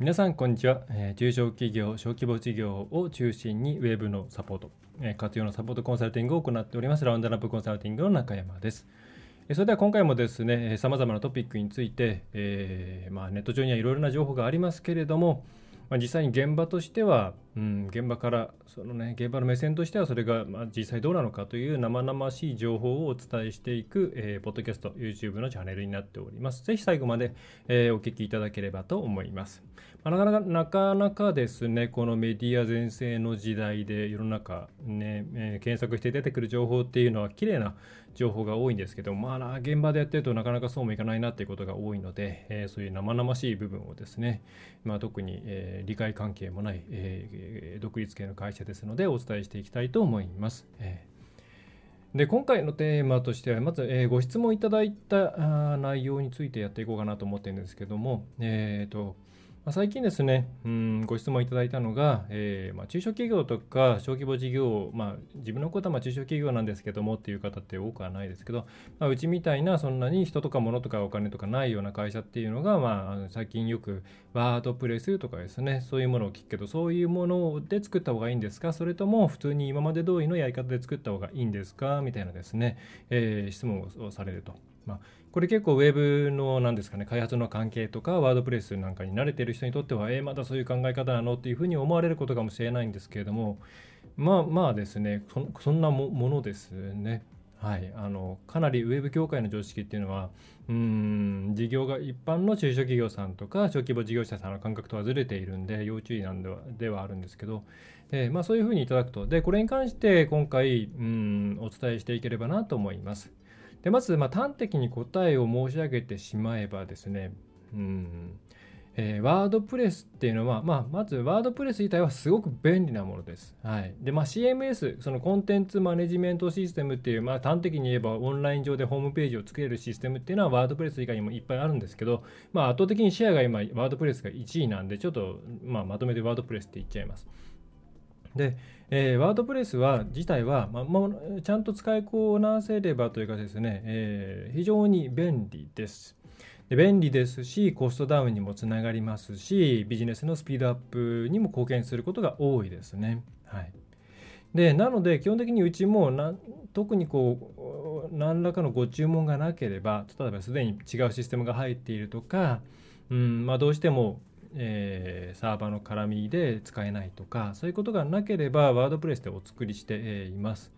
皆さんこんにちは、え、中小企業小規模事業を中心にウェブのサポート、え、活用のサポートコンサルティングを行っております。ラウンドラップコンサルティングの中山です、え、それでは今回もですねさまざまなトピックについて、えーまあ、ネット上にはいろいろな情報がありますけれども、まあ、実際に現場としては、うん、現場からその、ね、現場の目線としてはそれが、まあ、実際どうなのかという生々しい情報をお伝えしていく、えー、ポッドキャスト YouTube のチャンネルになっております。ぜひ最後まで、えー、お聞きいただければと思います、まあ、なかなかなかなかですねこのメディア全盛の時代で世の中ね、えー、検索して出てくる情報っていうのは綺麗な情報が多いんですけど、まあ、現場でやってるとなかなかそうもいかないなっていうことが多いので、えー、そういう生々しい部分をですね、まあ、特に、えー、理解関係もない、えー、独立系の会社ですのでお伝えしていきたいと思います。えー、で今回のテーマとしてはまず、えー、ご質問いただいた内容についてやっていこうかなと思ってるんですけども、えーとま、最近ですね、うん、ご質問いただいたのが、えー、まあ、中小企業とか小規模事業、まあ、自分のことはま中小企業なんですけどもっていう方って多くはないですけど、まあ、うちみたいなそんなに人とか物とかお金とかないような会社っていうのが、まあ、最近よくワードプレスとかですね、そういうものを聞くけど、そういうもので作った方がいいんですか？それとも普通に今まで通りのやり方で作った方がいいんですか？みたいなですね、えー、質問をされると。まあ、これ結構ウェブの何ですかね開発の関係とかワードプレスなんかに慣れてる人にとってはえー、まだそういう考え方なのっていうふうに思われることかもしれないんですけれどもまあまあですねそんなものですね。はい、あのかなりウェブ業界の常識っていうのはうん事業が一般の中小企業さんとか小規模事業者さんの感覚とはずれているんで要注意なんではではあるんですけど、えー、まあ、そういうふうにいただくとでこれに関して今回うんお伝えしていければなと思います。でまず、まあ、端的に答えを申し上げてしまえばですね、うんえー、ワードプレスっていうのは、まあ、まずワードプレス自体はすごく便利なものです。はい。で、まあ、CMS、そのコンテンツマネジメントシステムっていう、まあ、端的に言えばオンライン上でホームページを作れるシステムっていうのはワードプレス以外にもいっぱいあるんですけど、まあ、圧倒的にシェアが今、ワードプレスが1位なんで、ちょっと、まあ、まとめてワードプレスって言っちゃいます。で、えー、ワードプレスは自体は、まあ、ちゃんと使いこなせればというかですね、えー、非常に便利です。で便利ですし、コストダウンにもつながりますし、ビジネスのスピードアップにも貢献することが多いですね。はい。で、なので、基本的にうちもな、特にこう、何らかのご注文がなければ、例えばすでに違うシステムが入っているとか、うんまあ、どうしてもえー、サーバーの絡みで使えないとかそういうことがなければワードプレスでお作りしています。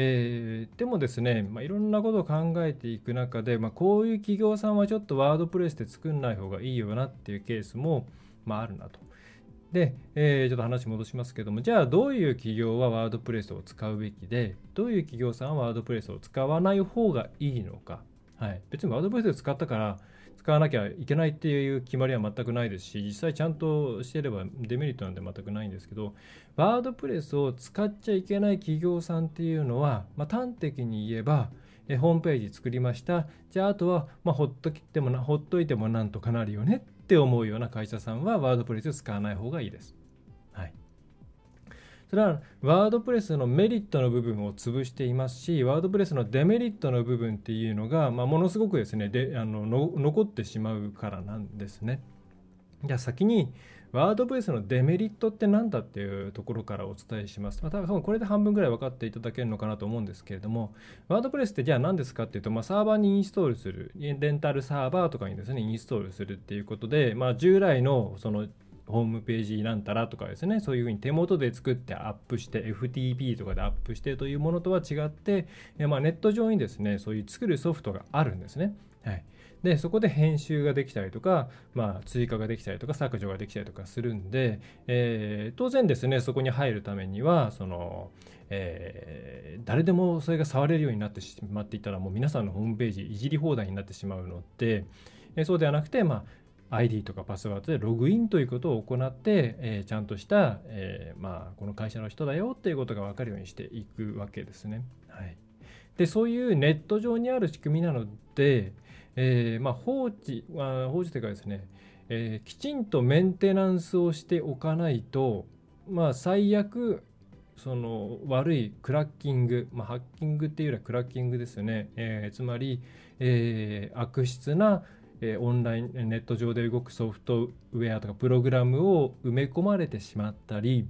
えー、でもですね、まあ、いろんなことを考えていく中で、まあ、こういう企業さんはちょっとワードプレスで作んない方がいいよなっていうケースも、まあ、あるなと。で、えー、ちょっと話戻しますけども、じゃあどういう企業はワードプレスを使うべきで、どういう企業さんはワードプレスを使わない方がいいのか。はい、別にワードプレスを使ったから使わなきゃいけないっていう決まりは全くないですし実際ちゃんとしてればデメリットなんて全くないんですけどワードプレスを使っちゃいけない企業さんっていうのは、まあ、端的に言えばえホームページ作りましたじゃああとは、まあ、ほっときてもなほっといてもなんとかなるよねって思うような会社さんはワードプレスを使わない方がいいです。それはワードプレスのメリットの部分を潰していますしワードプレスのデメリットの部分っていうのが、まあ、ものすごくですねであの残ってしまうからなんですね。じゃあ先にワードプレスのデメリットって何だっていうところからお伝えします。まあ、多分これで半分ぐらい分かっていただけるのかなと思うんですけれども、ワードプレスってじゃあ何ですかっていうと、まあ、サーバーにインストールする、レンタルサーバーとかにですね、インストールするっていうことで、まあ、従来のそのホームページなんたらとかですねそういうふうに手元で作ってアップして FTP とかでアップしてというものとは違って、まあ、ネット上にですねそういう作るソフトがあるんですね。はい、でそこで編集ができたりとか、まあ、追加ができたりとか削除ができたりとかするんで、えー、当然ですねそこに入るためにはその、えー、誰でもそれが触れるようになってしまっていたらもう皆さんのホームページいじり放題になってしまうので、えー、そうではなくて、まあ ID とかパスワードでログインということを行って、えー、ちゃんとした、えー、まあ、この会社の人だよっていうことが分かるようにしていくわけですね。はい、でそういうネット上にある仕組みなので、えー、まあ、放置、あ、放置というかですね、えきちんとメンテナンスをしておかないと、まあ、最悪その悪いクラッキング、まあ、ハッキングっていうよりはクラッキングですよね、えー、つまり、えー、悪質な、えー、オンラインネット上で動くソフトウェアとかプログラムを埋め込まれてしまったり、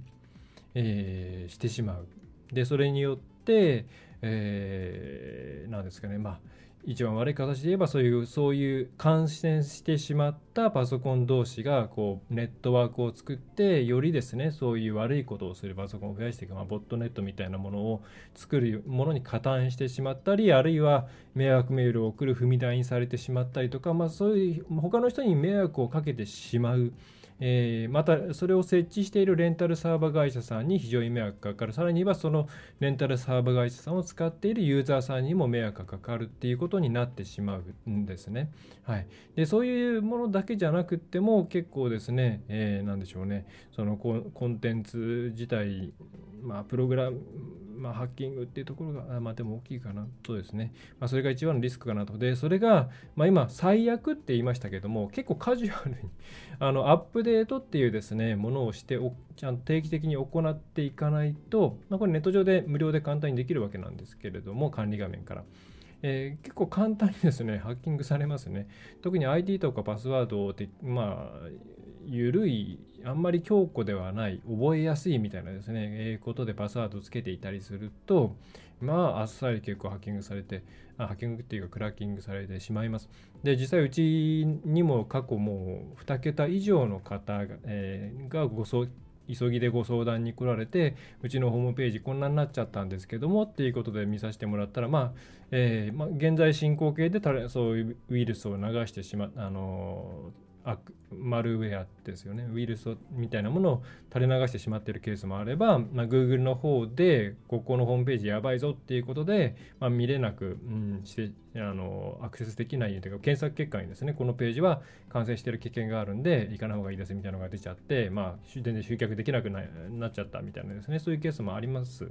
えー、してしまう。でそれによって、えー、なんですかね。まあ一番悪い形で言えばそういうそういう感染してしまったパソコン同士がこうネットワークを作ってよりですねそういう悪いことをするパソコンを増やしていく、まあ、ボットネットみたいなものを作るものに加担してしまったりあるいは迷惑メールを送る踏み台にされてしまったりとか、まあ、そういう他の人に迷惑をかけてしまう。えー、またそれを設置しているレンタルサーバー会社さんに非常に迷惑がかかる。さらにはそのレンタルサーバー会社さんを使っているユーザーさんにも迷惑がかかるっていうことになってしまうんですね。はい、でそういうものだけじゃなくっても結構ですね、えー、何でしょうね。そのコンテンツ自体まあ、プログラム、まあ、ハッキングっていうところが、まあ、でも大きいかなとですね、まあ、それが一番のリスクかなと。で、それが、まあ、今、最悪って言いましたけども、結構カジュアルに あのアップデートっていうですね、ものをしてお、ちゃんと定期的に行っていかないと、まあ、これネット上で無料で簡単にできるわけなんですけれども、管理画面から。えー、結構簡単にですね、ハッキングされますね。特に ID とかパスワードをまあ、緩いあんまり強固ではない覚えやすいみたいなですね、えー、ことでパスワードつけていたりするとまああっさり結構ハッキングされてあハッキングっていうかクラッキングされてしまいます。で実際うちにも過去もう2桁以上の方が,、えー、がご急ぎでご相談に来られてうちのホームページこんなになっちゃったんですけどもっていうことで見させてもらったらまあ、えーまあ、現在進行形でそういうウイルスを流してしまっあのーマルウェアですよねウイルスみたいなものを垂れ流してしまっているケースもあれば、まあ、Google の方でここのホームページやばいぞっていうことで、まあ、見れなく、うん、してあのアクセスできないというか検索結果にですねこのページは感染している危険があるんで行かない方がいいですみたいなのが出ちゃって、まあ、全然集客できなくなっちゃったみたいなですねそういうケースもあります。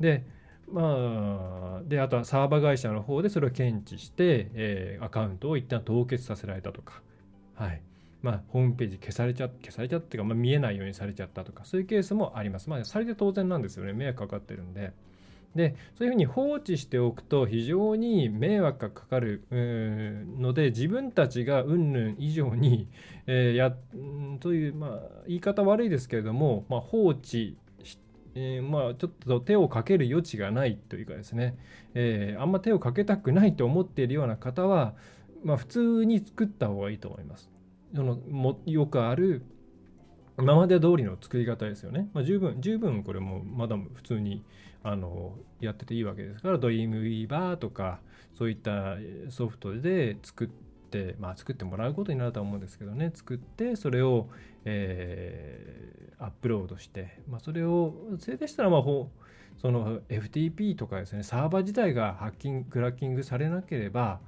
でまあ、であとはサーバー会社の方でそれを検知して、えー、アカウントを一旦凍結させられたとか、はいまあ、ホームページ消されちゃ消されちゃってか、まあ、見えないようにされちゃったとかそういうケースもあります。まあ、されて当然なんですよね迷惑かかってるんで。でそういうふうに放置しておくと非常に迷惑がかかるので自分たちがうんぬん以上に、えー、やという、まあ、言い方悪いですけれども、まあ、放置えー、まあちょっと手をかける余地がないというかですね、えー、あんま手をかけたくないと思っているような方は、まあ、普通に作った方がいいと思います。そのもよくある今まで通りの作り方ですよね。まあ、十分、十分これもまだ普通にあのやってていいわけですから、ドリームウィーバーとか、そういったソフトで作って、まあ、作ってもらうことになると思うんですけどね、作って、それを、えー、アップロードして、まあ、それを、それでしたら、まあ、その FTP とかですね、サーバー自体がハッキング、クラッキングされなければ、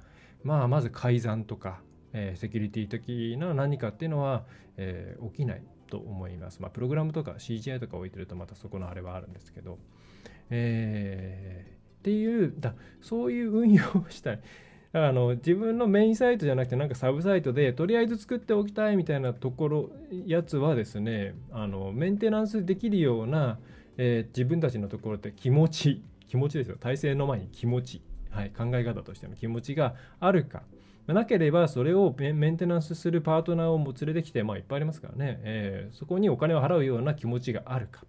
まあ、まず改ざんとか、えー、セキュリティ的な何かっていうのは、えー、起きないと思います。まあ、プログラムとか CGI とか置いてるとまたそこのあれはあるんですけど、えー、っていうだそういう運用をしたい。だからあの自分のメインサイトじゃなくてなんかサブサイトでとりあえず作っておきたいみたいなところやつはですねあのメンテナンスできるような、えー、自分たちのところって気持ち気持ちですよ体制の前に気持ち、はい、考え方としての気持ちがあるか。なければそれをメンテナンスするパートナーをも連れてきて、まあ、いっぱいありますからね、えー、そこにお金を払うような気持ちがあるか、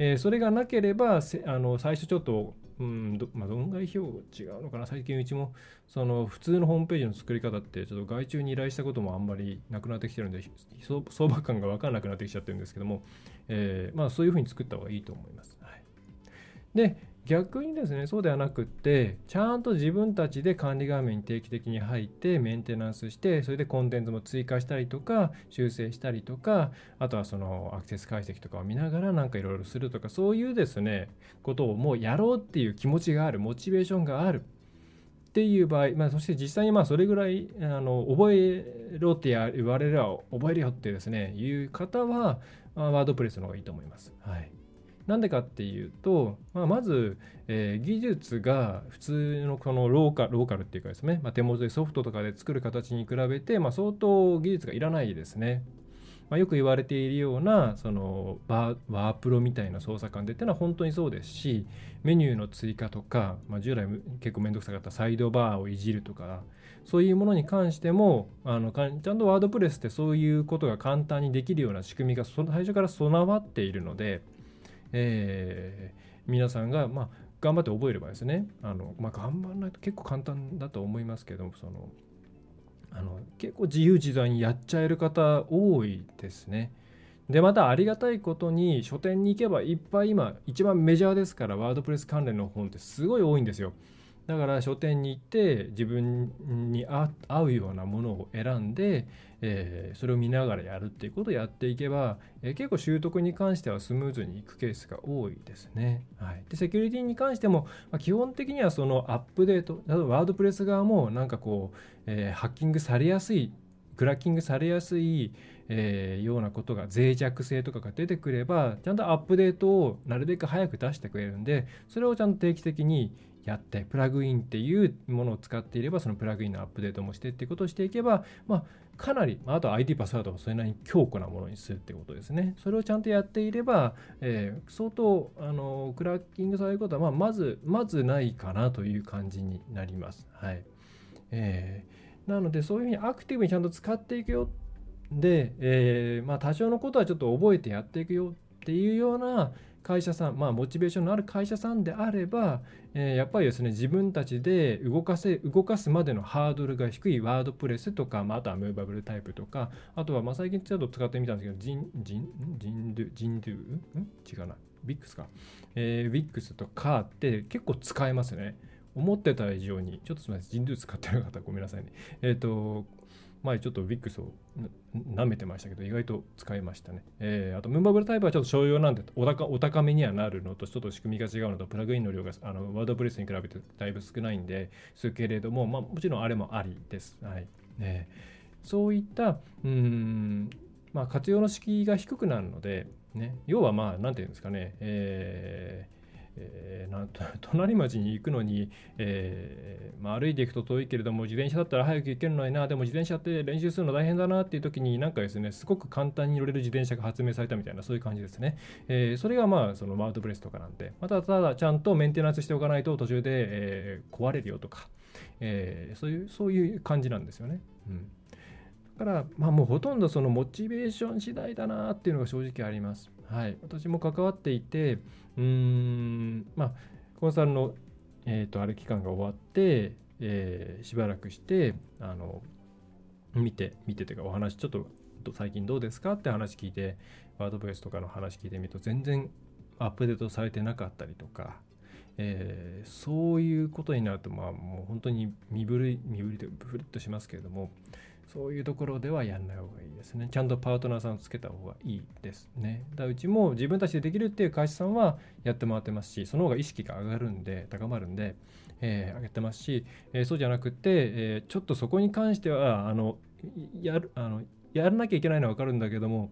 えー、それがなければあの最初ちょっとうんどまあ、論外費用違うのかな。最近うちもその普通のホームページの作り方ってちょっと外注に依頼したこともあんまりなくなってきてるんで相場感が分からなくなってきちゃってるんですけども、えー、まあ、そういうふうに作った方がいいと思います。はい、で逆にですねそうではなくってちゃんと自分たちで管理画面に定期的に入ってメンテナンスしてそれでコンテンツも追加したりとか修正したりとかあとはそのアクセス解析とかを見ながらなんかいろいろするとかそういうですねことをもうやろうっていう気持ちがあるモチベーションがあるっていう場合、まあ、そして実際にまあそれぐらいあの覚えろって言われれば覚えるよってですねいう方は、ワードプレスの方がいいと思います。はい、なんでかっていうと、まあ、まず、えー、技術が普通のこのローカローカルっていうかですね、まあ、手元でソフトとかで作る形に比べて、まあ、相当技術がいらないですね。まあ、よく言われているようなそのワープロみたいな操作感でっていうのは本当にそうですしメニューの追加とか、まあ、従来結構面倒くさかったサイドバーをいじるとかそういうものに関してもあのちゃんとワードプレスってそういうことが簡単にできるような仕組みが最初から備わっているので、えー、皆さんが、まあ、頑張って覚えればですねあの、まあ、頑張らないと結構簡単だと思いますけどそのあの結構自由自在にやっちゃえる方多いですね。でまたありがたいことに書店に行けばいっぱい今一番メジャーですからワードプレス関連の本ってすごい多いんですよ。だから書店に行って自分に合うようなものを選んで、えー、それを見ながらやるっていうことをやっていけば、えー、結構習得に関してはスムーズにいくケースが多いですね。はい、でセキュリティに関しても、まあ、基本的にはそのアップデート例えばワードプレス側もなんかこう、えー、ハッキングされやすいクラッキングされやすい、えー、ようなことが脆弱性とかが出てくればちゃんとアップデートをなるべく早く出してくれるんでそれをちゃんと定期的にやってプラグインっていうものを使っていればそのプラグインのアップデートもしてってことをしていけば、まあ、かなり、あと ID パスワードをそれなりに強固なものにするってことですね。それをちゃんとやっていれば、えー、相当あのクラッキングされることは、まあ、まずまずないかなという感じになります。はいえー、なのでそういうふうにアクティブにちゃんと使っていくよで、えー、まあ、多少のことはちょっと覚えてやっていくよっていうような会社さん、まあ、モチベーションのある会社さんであれば、えー、やっぱりですね自分たちで動かせ動かすまでのハードルが低いワードプレスとか、まあ、あとはムーバブルタイプとかあとはまあ最近ちょっと使ってみたんですけどジンジンジンドゥジンドゥん？違うな。ビックスか、えー、ウィックスとかって結構使えますね。思ってた以上に。ちょっとすみません。ジンドゥ使ってる方ごめんなさいね。えっ、ー、と前ちょっと VIX を舐めてましたけど、意外と使いましたね。えー、あと、ムーバブルタイプはちょっと商用なんでお高、お高めにはなるのと、ちょっと仕組みが違うのと、プラグインの量があのワードプレスに比べてだいぶ少ないんですけれども、まあ、もちろんあれもありです。はいね、そういった、うん、まあ、活用の敷居が低くなるので、ね、要はまあ、なんていうんですかね、えーえー、な 隣町に行くのに、えーまあ、歩いていくと遠いけれども自転車だったら早く行けるのにな。でも自転車って練習するの大変だなっていう時になんかですねすごく簡単に乗れる自転車が発明されたみたいなそういう感じですね、えー、それがまあそのマウントプレスとかなんで。またただちゃんとメンテナンスしておかないと途中で、えー、壊れるよとか、えー、そういうそういう感じなんですよね。うん。だから、まあ、もうほとんどそのモチベーション次第だなっていうのが正直あります。はい、私も関わっていて、うーん、まあ、コンサルの、えーと、ある期間が終わって、えー、しばらくして、あの、見て、見ててかお話、ちょっと最近どうですかって話聞いて、ワードプレスとかの話聞いてみると、全然アップデートされてなかったりとか、えー、そういうことになると、まあ、もう本当に身震い、身震いとブフッとしますけれども、そういうところではやんない方がいいですね。ちゃんとパートナーさんをつけた方がいいですね。だうちも自分たちでできるっていう会社さんはやってもらってますし、その方が意識が上がるんで、高まるんで、えー、上げてますし、えー、そうじゃなくて、えー、ちょっとそこに関しては、あの、やる、あの、やらなきゃいけないのはわかるんだけども、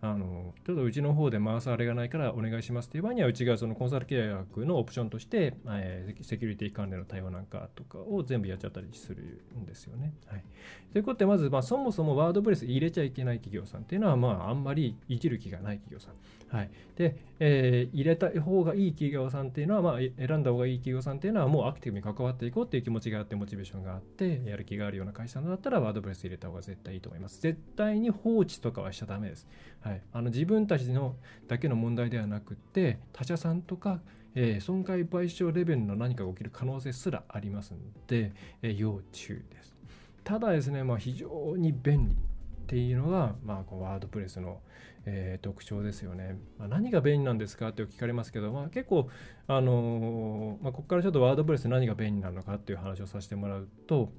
あのちょっとうちの方で回すあれがないからお願いしますっていう場合にはうちがそのコンサル契約のオプションとして、えー、セキュリティ関連の対応なんかとかを全部やっちゃったりするんですよね。はい、ということでまず、まあ、そもそもワードプレス入れちゃいけない企業さんっていうのは、まあ、あんまり生きる気がない企業さん。はい、で、えー、入れた方がいい企業さんっていうのは、まあ、選んだ方がいい企業さんっていうのはもうアクティブに関わっていこうっていう気持ちがあってモチベーションがあってやる気があるような会社だったらワードプレス入れた方が絶対いいと思います。絶対に放置とかはしちゃダメです。はい、あの自分たちのだけの問題ではなくて他社さんとか、えー、損害賠償レベルの何かが起きる可能性すらありますので、えー、要注意です。ただですね、まあ、非常に便利っていうのが、まあ、このワードプレスの、えー、特徴ですよね。まあ、何が便利なんですかって聞かれますけど、まあ、結構、あのー、まあ、ここからちょっとワードプレス何が便利なのかっていう話をさせてもらうと、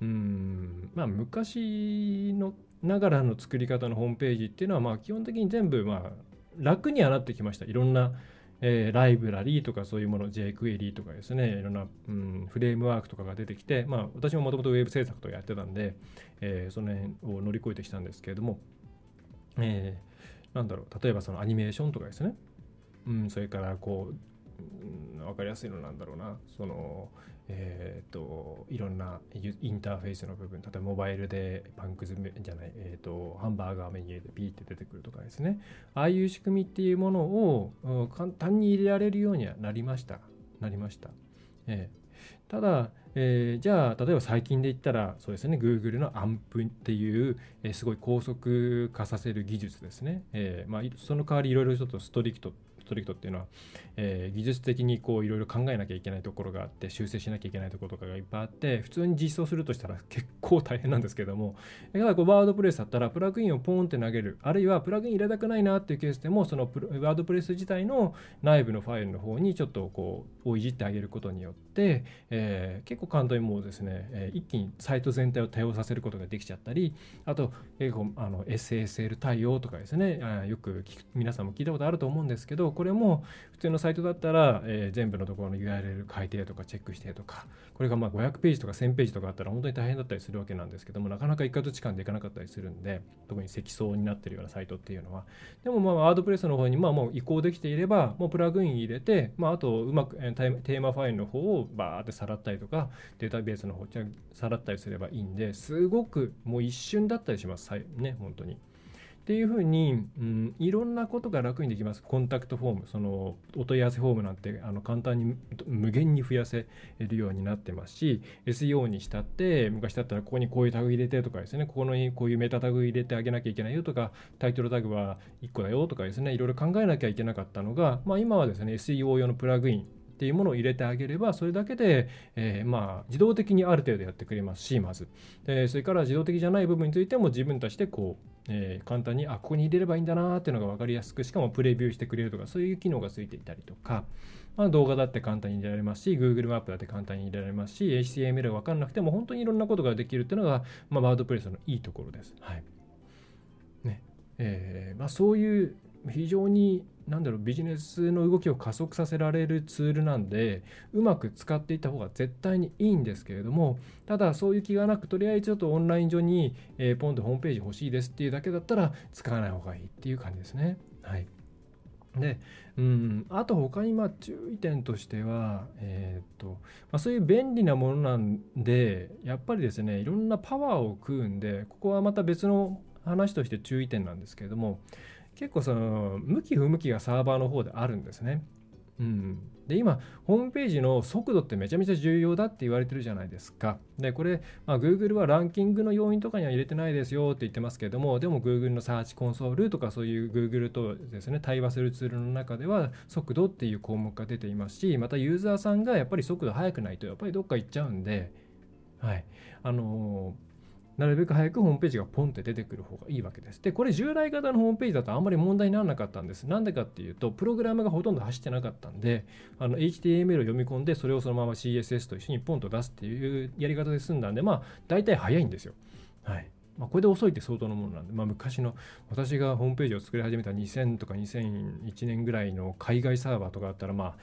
うん、まあ、昔のながらの作り方のホームページっていうのは、まあ、基本的に全部、まあ、楽にはなってきました。いろんな、えー、ライブラリーとかそういうもの jQuery とかですね。いろんな、うん、フレームワークとかが出てきて、まあ、私ももともとウェブ制作とかやってたんで、えー、その辺を乗り越えてきたんですけれども、えー、なんだろう。例えばそのアニメーションとかですね、うん、それからこう、うん、分かりやすいのなんだろうな。その、えーと、いろんなインターフェースの部分例えばモバイルでパンクズじゃない、えーと、ハンバーガーメニューでピーって出てくるとかですね。ああいう仕組みっていうものを簡単に入れられるようにはなりました。なりました、えー、ただ、えー、じゃあ例えば最近で言ったらそうですね Google のアンプっていう、えー、すごい高速化させる技術ですね、えーまあ、その代わりいろいろちょっとストリクトってトリクトっていうのは、えー、技術的にこういろいろ考えなきゃいけないところがあって修正しなきゃいけないところとかがいっぱいあって普通に実装するとしたら結構大変なんですけどもだからこうワードプレスだったらプラグインをポーンって投げるあるいはプラグイン入れたくないなっていうケースでもそのワードプレス自体の内部のファイルの方にちょっとこうをいじってあげることによって、えー、結構簡単にもうですね、えー、一気にサイト全体を多用させることができちゃったりあと結構あの SSL 対応とかですねあよく皆さんも聞いたことあると思うんですけどこれも普通のサイトだったら、えー、全部のところの URL 書いてとかチェックしてとかこれがまあ500ページとか1000ページとかあったら本当に大変だったりするわけなんですけどもなかなか一括時間でいかなかったりするんで特に積層になってるようなサイトっていうのはでもまあワードプレスの方にまあもう移行できていればもうプラグイン入れて、まあ、あとうまくテーマファイルの方をバーってさらったりとかデータベースの方さらったりすればいいんですごくもう一瞬だったりしますね本当に。っていうふうに、うん、いろんなことが楽にできます。コンタクトフォーム、そのお問い合わせフォームなんてあの簡単に無限に増やせるようになってますし、SEO にしたって、昔だったらここにこういうタグ入れてとかですね、ここにこういうメタタグ入れてあげなきゃいけないよとか、タイトルタグは1個だよとかですね、いろいろ考えなきゃいけなかったのが、まあ、今はですね、SEO 用のプラグインっていうものを入れてあげればそれだけで、えー、まあ自動的にある程度やってくれますしまずそれから自動的じゃない部分についても自分たちでこうえー、簡単にあここに入れればいいんだなっていうのが分かりやすくしかもプレビューしてくれるとかそういう機能がついていたりとか、まあ、動画だって簡単に入れられますし Google マップだって簡単に入れられますし HTML が分かんなくても本当にいろんなことができるっていうのが、まあ、ワードプレスのいいところです。はいねえーまあ、そういう非常になんだろうビジネスの動きを加速させられるツールなんでうまく使っていった方が絶対にいいんですけれどもただそういう気がなくとりあえずちょっとオンライン上に、えー、ポンとホームページ欲しいですっていうだけだったら使わない方がいいっていう感じですね。はいで、うん、あと他にまあ注意点としては、えーとまあ、そういう便利なものなんでやっぱりですねいろんなパワーを食うんでここはまた別の話として注意点なんですけれども結構その向き不向きがサーバーの方であるんですね。うん、で今ホームページの速度ってめちゃめちゃ重要だって言われてるじゃないですか。でこれ、まあ、Google はランキングの要因とかには入れてないですよって言ってますけどもでも Google のサーチコンソールとかそういう Google とですね対話するツールの中では速度っていう項目が出ていますしまたユーザーさんがやっぱり速度速くないとやっぱりどっか行っちゃうんで、はいあのーなるべく早くホームページがポンって出てくる方がいいわけです。で、これ従来型のホームページだとあんまり問題にならなかったんです。なんでかっていうと、プログラムがほとんど走ってなかったんで、あの HTML を読み込んで、それをそのまま CSS と一緒にポンと出すっていうやり方で済んだんで、まあ、大体早いんですよ。はい。まあ、これで遅いって相当のものなんで、まあ、昔の私がホームページを作り始めた2000とか2001年ぐらいの海外サーバーとかだったらまあ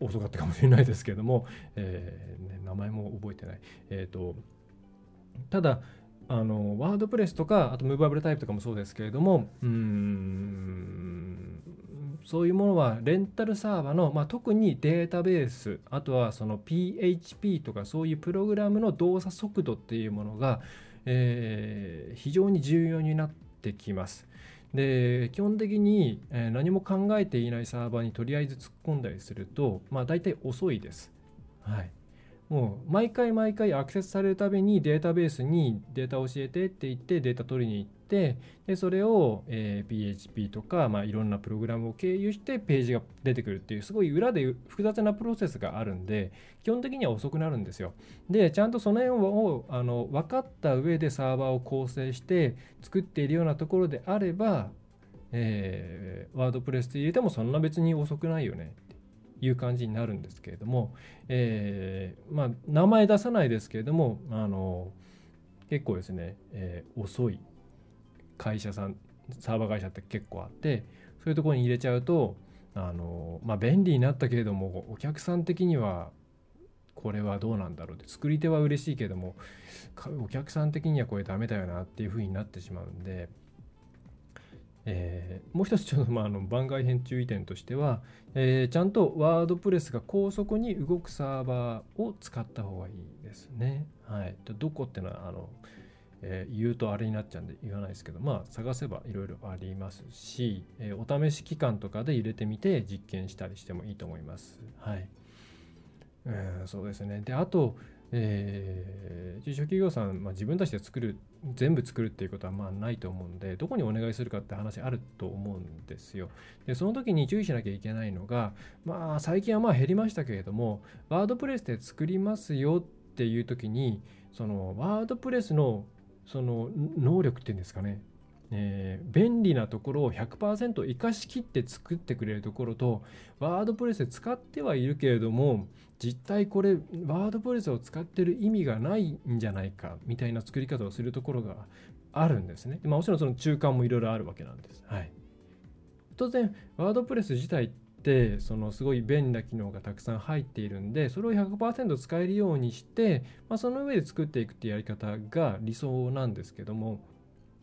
遅かったかもしれないですけれども、えーね、名前も覚えてない。えーとただあのワードプレスとかあとムーバブルタイプとかもそうですけれどもうんそういうものはレンタルサーバーの、まあ、特にデータベースあとはその PHP とかそういうプログラムの動作速度っていうものが、えー、非常に重要になってきます。で基本的に、何も考えていないサーバーにとりあえず突っ込んだりすると、まあ、大体遅いです。はいもう毎回毎回アクセスされるたびにデータベースにデータ教えてって言ってデータ取りに行ってでそれを、えー、PHP とか、まあ、いろんなプログラムを経由してページが出てくるっていうすごい裏で複雑なプロセスがあるんで基本的には遅くなるんですよ。でちゃんとその辺をあの分かった上でサーバーを構成して作っているようなところであればえー、ワードプレスで入れてもそんな別に遅くないよねいう感じになるんですけれども、えー、まあ、名前出さないですけれどもあの結構ですね、えー、遅い会社さんサーバー会社って結構あってそういうところに入れちゃうとあの、まあ、便利になったけれどもお客さん的にはこれはどうなんだろうって作り手は嬉しいけどもお客さん的にはこれダメだよなっていう風になってしまうんで、えー、もう一つちょっとまああの番外編注意点としては、えー、ちゃんとワードプレスが高速に動くサーバーを使った方がいいですね。はい、どこってのはあの、えー、言うとあれになっちゃうんで言わないですけどまあ探せばいろいろありますし、えお試し期間とかで入れてみて実験したりしてもいいと思います。はいうん、そうですね。で、あと、えー、中小企業さん、まあ、自分たちで作る、全部作るっていうことはまあないと思うんで、どこにお願いするかって話あると思うんですよ。で、その時に注意しなきゃいけないのが、まあ、最近はまあ減りましたけれども、ワードプレスで作りますよっていう時に、そのワードプレスのその能力っていうんですかね、えー、便利なところを100%生かしきって作ってくれるところとワードプレスで使ってはいるけれども実態これワードプレスを使ってる意味がないんじゃないかみたいな作り方をするところがあるんですね。まあ、もちろんその中間もいろいろあるわけなんです。はい、当然ワードプレス自体ってそのすごい便利な機能がたくさん入っているんでそれを100%使えるようにして、まあ、その上で作っていくっていうやり方が理想なんですけども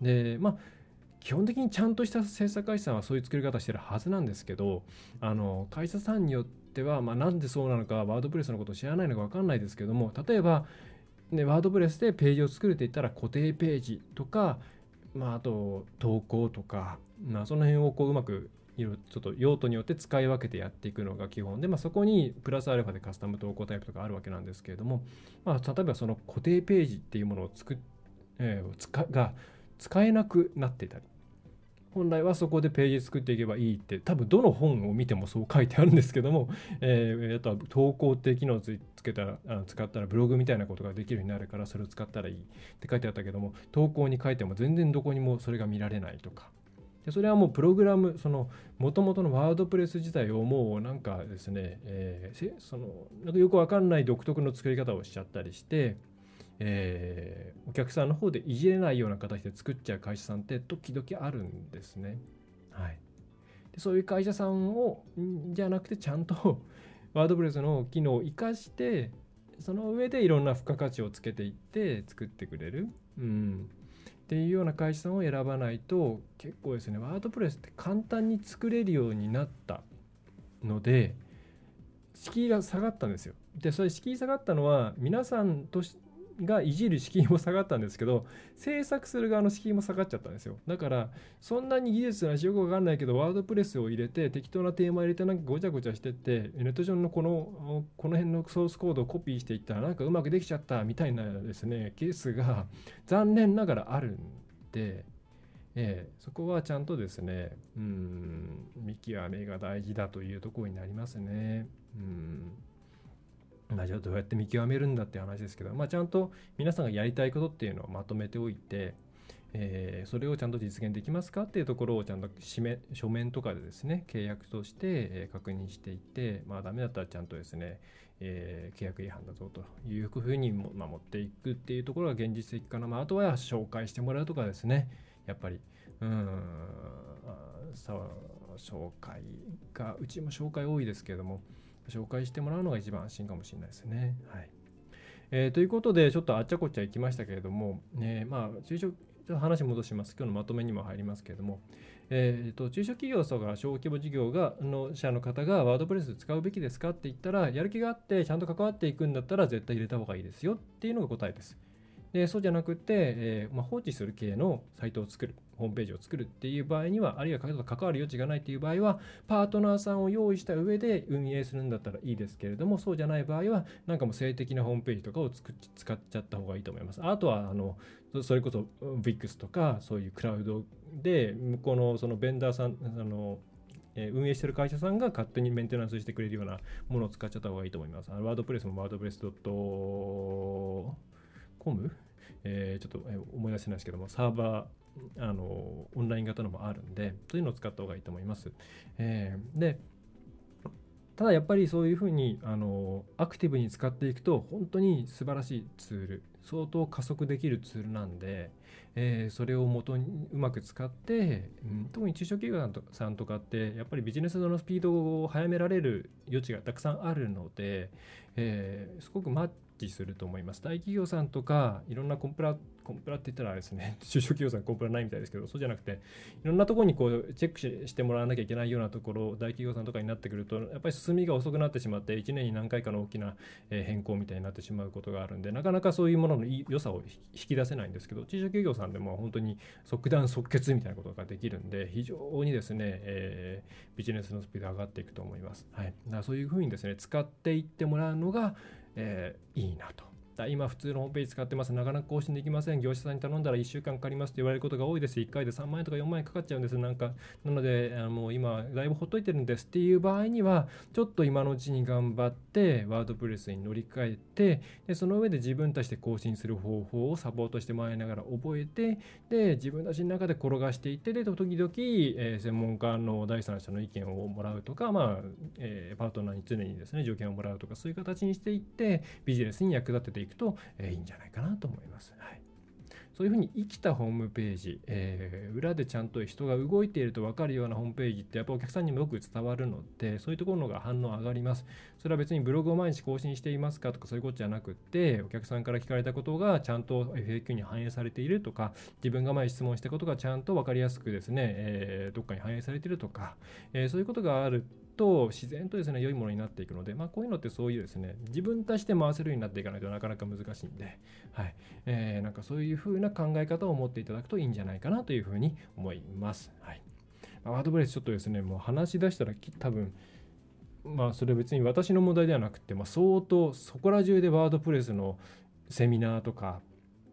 でまあ基本的にちゃんとした制作会社さんはそういう作り方してるはずなんですけどあの会社さんによっては、まあ、なんでそうなのかワードプレスのことを知らないのか分かんないですけども例えば、ね、ワードプレスでページを作るって言ったら固定ページとか、まあ、あと投稿とか、まあ、その辺をこううまくちょっと用途によって使い分けてやっていくのが基本で、まあ、そこにプラスアルファでカスタム投稿タイプとかあるわけなんですけれども、まあ、例えばその固定ページっていうものを作、えー、使が使えなくなっていたり本来はそこでページ作っていけばいいって多分どの本を見てもそう書いてあるんですけども、えー、あとは投稿って機能をつけたらあ使ったらブログみたいなことができるようになるからそれを使ったらいいって書いてあったけども投稿に書いても全然どこにもそれが見られないとか。でそれはもうプログラムそのもともとのワードプレス自体をもうなんかですね、えー、そのなんかよくわかんない独特の作り方をしちゃったりしてえー、お客さんの方でいじれないような形で作っちゃう会社さんって時々あるんですね。はい、でそういう会社さんをじゃなくてちゃんと ワードプレスの機能を生かしてその上でいろんな付加価値をつけていって作ってくれる、うん、っていうような会社さんを選ばないと結構ですねワードプレスって簡単に作れるようになったので敷居が下がったんですよ。でそれ敷居下がったのは皆さんとしがいじる敷居も下がったんですけど制作する側の敷居も下がっちゃったんですよだからそんなに技術がよくわかんないけどワードプレスを入れて適当なテーマ入れてなんかごちゃごちゃしてってネット上のこのこの辺のソースコードをコピーしていったらなんかうまくできちゃったみたいなですねケースが残念ながらあるんでえー、そこはちゃんとですね、うん、見極めが大事だというところになりますね。うんまあ、じゃあどうやって見極めるんだっていう話ですけど、まあ、ちゃんと皆さんがやりたいことっていうのをまとめておいて、えー、それをちゃんと実現できますかっていうところをちゃんと書面とかでですね契約として、え確認していってまあダメだったらちゃんとですね、えー、契約違反だぞというふうにも、まあ、持っていくっていうところが現実的かな、まあ、あとは紹介してもらうとかですね。やっぱり。うん。さ紹介がうちも紹介多いですけども。紹介してもらうのが一番安心かもしれないですね。はいえー、ということで、ちょっとあっちゃこっちゃ行きましたけれども、ね、まあ、中小、ちょっと話戻します。今日のまとめにも入りますけれども、えーと、中小企業とか小規模事業がの社の方がワードプレス使うべきですかって言ったら、やる気があってちゃんと関わっていくんだったら絶対入れた方がいいですよっていうのが答えです。でそうじゃなくて、えーまあ、放置する系のサイトを作る。ホームページを作るっていう場合には、あるいは関わる余地がないっていう場合は、パートナーさんを用意した上で運営するんだったらいいですけれども、そうじゃない場合は、なんかもう性的なホームページとかを作っ使っちゃった方がいいと思います。あとは、あの、それこそ VIX とか、そういうクラウドで、向こうのそのベンダーさん、あの、運営してる会社さんが勝手にメンテナンスしてくれるようなものを使っちゃった方がいいと思います。ワードプレスもワードプレス .com? えー、ちょっと思い出せないですけども、サーバー、あのオンライン型のもあるんでそういうのを使った方がいいと思います。えー、でただやっぱりそういうふうにあのアクティブに使っていくと本当に素晴らしいツール相当加速できるツールなんで、えー、それを元にうまく使って、うん、特に中小企業さんとかってやっぱりビジネスのスピードを速められる余地がたくさんあるので、えー、すごくマッ起すると思います。大企業さんとか、いろんなコンプラ、コンプラって言ったらあれですね、中小企業さんコンプラないみたいですけど、そうじゃなくて、いろんなところにこうチェックしてもらわなきゃいけないようなところ、大企業さんとかになってくると、やっぱり進みが遅くなってしまって、1年に何回かの大きな変更みたいになってしまうことがあるんで、なかなかそういうものの良さを引き出せないんですけど、中小企業さんでも本当に即断即決みたいなことができるんで、非常にですね、えー、ビジネスのスピード上がっていくと思います。はい、だからそういうふうにですね、使っていってもらうのが、えー、いいなと今普通のホームページ使ってます。なかなか更新できません。業者さんに頼んだら1週間かかりますと言われることが多いです。1回で3万円とか4万円かかっちゃうんです。なんか、なので、あの今、だいぶほっといてるんですっていう場合には、ちょっと今のうちに頑張って、ワードプレスに乗り換えて、でその上で自分たちで更新する方法をサポートしてもらいながら覚えて、で、自分たちの中で転がしていって、で、時々、えー、専門家の第三者の意見をもらうとか、まあ、えー、パートナーに常にですね、条件をもらうとか、そういう形にしていって、ビジネスに役立てていくと、え、いいんじゃないかなと思います。はいそういうふうに生きたホームページ、えー、裏でちゃんと人が動いていると分かるようなホームページってやっぱお客さんにもよく伝わるので、そういうところのが反応上がります。それは別にブログを毎日更新していますかとかそういうことじゃなくって、お客さんから聞かれたことがちゃんと FAQ に反映されているとか、自分が前質問したことがちゃんと分かりやすくですね、えー、どっかに反映されているとか、えー、そういうことがあると自然とですね良いものになっていくので、まあ、こういうのってそういうですね自分たちで回せるようになっていかないとなかなか難しいんで、はいえー、なんかそういうふうな考え方を持っていただくといいんじゃないかなというふうに思います。はい、ワードプレスちょっとですねもう話し出したら多分まあそれは別に私の問題ではなくて、まあ、相当そこら中でワードプレスのセミナーとか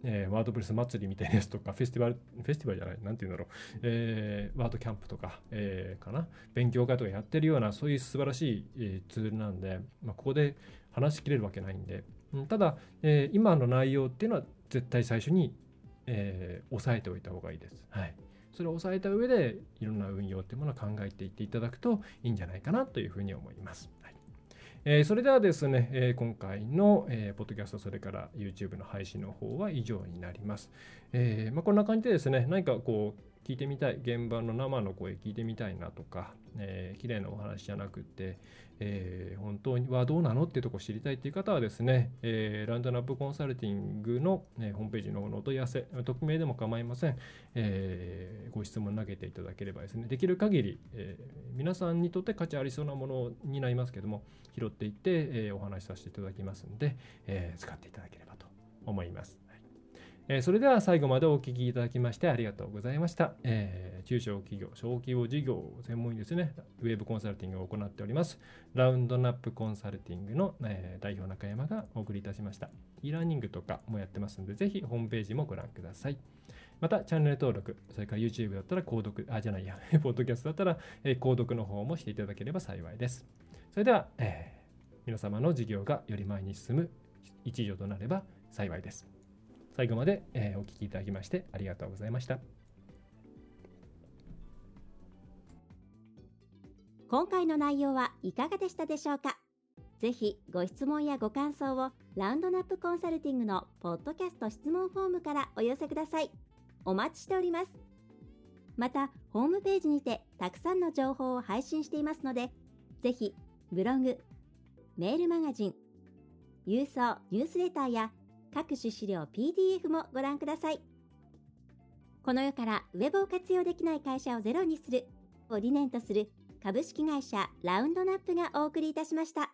えー、ワードプレス祭りみたいなやつとか、フェスティバル、フェスティバルじゃない、なんて言うんだろう、えー、ワードキャンプとか、えー、かな、勉強会とかやってるような、そういう素晴らしい、え、ツールなんで、まあ、ここで話しきれるわけないんで、うん、ただ、え、今の内容っていうのは絶対最初に、えー、押さえておいた方がいいです。はい。それを押さえた上で、いろんな運用っていうものを考えていっていただくといいんじゃないかなというふうに思います。えー、それではですね、えー、今回の、えー、ポッドキャスト、それから YouTube の配信の方は以上になります。えまあ、こんな感じでですね、何かこう、聞いてみたい現場の生の声聞いてみたいなとか、えー、綺麗なお話じゃなくて、えー、本当はどうなのっていうとこ知りたいっていう方はですね、えー、ランドナップコンサルティングの、ね、ホームページのお問い合わせ、匿名でも構いません、えー、ご質問投げていただければですね、できる限り、え、皆さんにとって価値ありそうなものになりますけども、拾っていって、え、お話しさせていただきますので、え、使っていただければと思います。えそれでは最後までお聞きいただきましてありがとうございました。えー、中小企業、小規模事業を専門にですね、ウェブコンサルティングを行っております、ラウンドナップコンサルティングの、えー、代表中山がお送りいたしました。e ラーニングとかもやってますので、ぜひホームページもご覧ください。また、チャンネル登録、それから YouTube だったら購読、あ、じゃないや、ポッドキャストだったら、えー、購読の方もしていただければ幸いです。それでは、えー、皆様の事業がより前に進む一助となれば幸いです。最後まで、えお聴きいただきましてありがとうございました。今回の内容はいかがでしたでしょうか？ぜひご質問やご感想をラウンドナップコンサルティングのポッドキャスト質問フォームからお寄せください。お待ちしております。また、ホームページにてたくさんの情報を配信していますので、ぜひブログ、メールマガジン、郵送ニュースレターや各種資料 PDF もご覧ください。この世からウェブを活用できない会社をゼロにするを理念とする株式会社ラウンドナップがお送りいたしました。